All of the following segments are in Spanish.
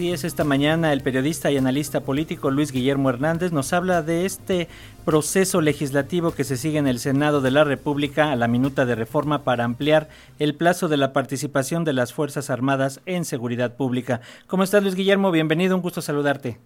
Es, esta mañana el periodista y analista político Luis Guillermo Hernández nos habla de este proceso legislativo que se sigue en el Senado de la República a la minuta de reforma para ampliar el plazo de la participación de las Fuerzas Armadas en seguridad pública. ¿Cómo estás Luis Guillermo? Bienvenido, un gusto saludarte.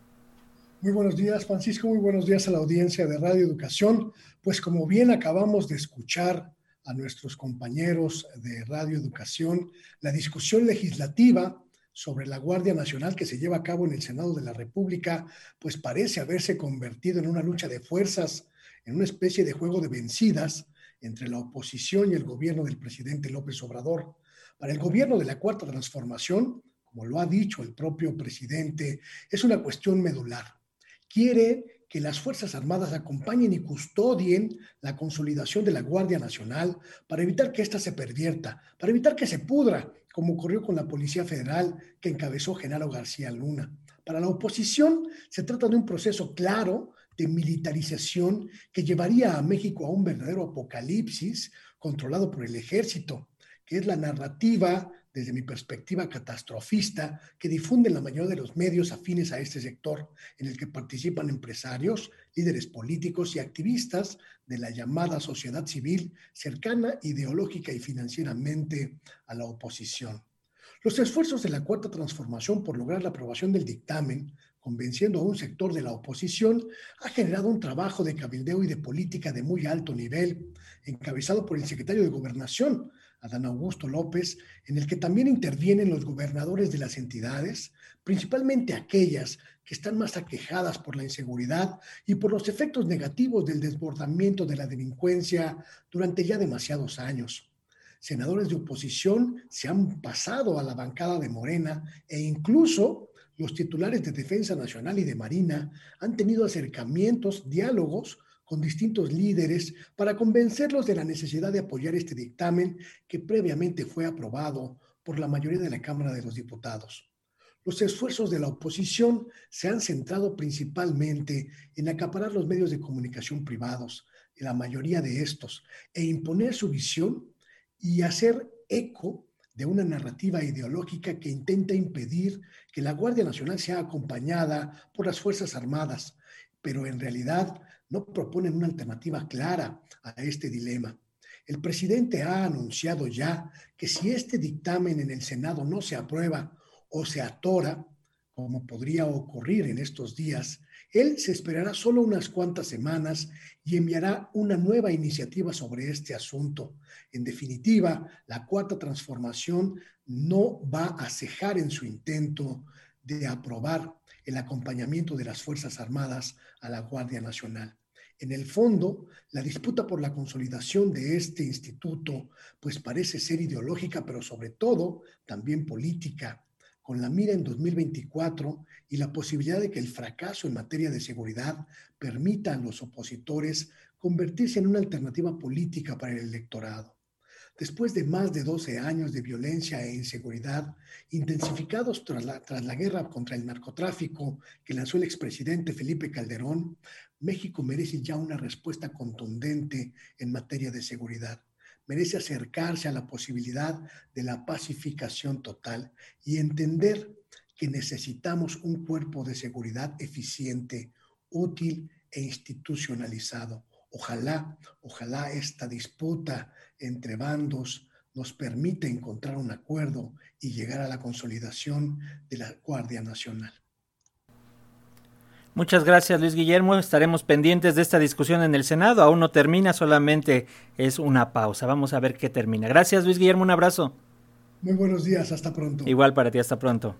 Muy buenos días, Francisco. Muy buenos días a la audiencia de Radio Educación. Pues como bien acabamos de escuchar a nuestros compañeros de Radio Educación, la discusión legislativa sobre la Guardia Nacional que se lleva a cabo en el Senado de la República, pues parece haberse convertido en una lucha de fuerzas, en una especie de juego de vencidas entre la oposición y el gobierno del presidente López Obrador. Para el gobierno de la Cuarta Transformación, como lo ha dicho el propio presidente, es una cuestión medular. Quiere que las Fuerzas Armadas acompañen y custodien la consolidación de la Guardia Nacional para evitar que ésta se pervierta, para evitar que se pudra como ocurrió con la Policía Federal que encabezó Genaro García Luna. Para la oposición se trata de un proceso claro de militarización que llevaría a México a un verdadero apocalipsis controlado por el ejército, que es la narrativa desde mi perspectiva catastrofista, que difunden la mayoría de los medios afines a este sector, en el que participan empresarios, líderes políticos y activistas de la llamada sociedad civil cercana ideológica y financieramente a la oposición. Los esfuerzos de la Cuarta Transformación por lograr la aprobación del dictamen, convenciendo a un sector de la oposición, ha generado un trabajo de cabildeo y de política de muy alto nivel, encabezado por el secretario de Gobernación, Adán Augusto López, en el que también intervienen los gobernadores de las entidades, principalmente aquellas que están más aquejadas por la inseguridad y por los efectos negativos del desbordamiento de la delincuencia durante ya demasiados años. Senadores de oposición se han pasado a la bancada de Morena e incluso los titulares de Defensa Nacional y de Marina han tenido acercamientos, diálogos con distintos líderes para convencerlos de la necesidad de apoyar este dictamen que previamente fue aprobado por la mayoría de la Cámara de los Diputados. Los esfuerzos de la oposición se han centrado principalmente en acaparar los medios de comunicación privados, la mayoría de estos, e imponer su visión y hacer eco de una narrativa ideológica que intenta impedir que la Guardia Nacional sea acompañada por las Fuerzas Armadas, pero en realidad no proponen una alternativa clara a este dilema. El presidente ha anunciado ya que si este dictamen en el Senado no se aprueba o se atora, como podría ocurrir en estos días, él se esperará solo unas cuantas semanas y enviará una nueva iniciativa sobre este asunto. En definitiva, la cuarta transformación no va a cejar en su intento de aprobar el acompañamiento de las Fuerzas Armadas a la Guardia Nacional. En el fondo, la disputa por la consolidación de este instituto pues parece ser ideológica, pero sobre todo también política, con la mira en 2024 y la posibilidad de que el fracaso en materia de seguridad permita a los opositores convertirse en una alternativa política para el electorado. Después de más de 12 años de violencia e inseguridad, intensificados tras la, tras la guerra contra el narcotráfico que lanzó el expresidente Felipe Calderón, México merece ya una respuesta contundente en materia de seguridad. Merece acercarse a la posibilidad de la pacificación total y entender que necesitamos un cuerpo de seguridad eficiente, útil e institucionalizado Ojalá, ojalá esta disputa entre bandos nos permita encontrar un acuerdo y llegar a la consolidación de la Guardia Nacional. Muchas gracias Luis Guillermo. Estaremos pendientes de esta discusión en el Senado. Aún no termina, solamente es una pausa. Vamos a ver qué termina. Gracias Luis Guillermo, un abrazo. Muy buenos días, hasta pronto. Igual para ti, hasta pronto.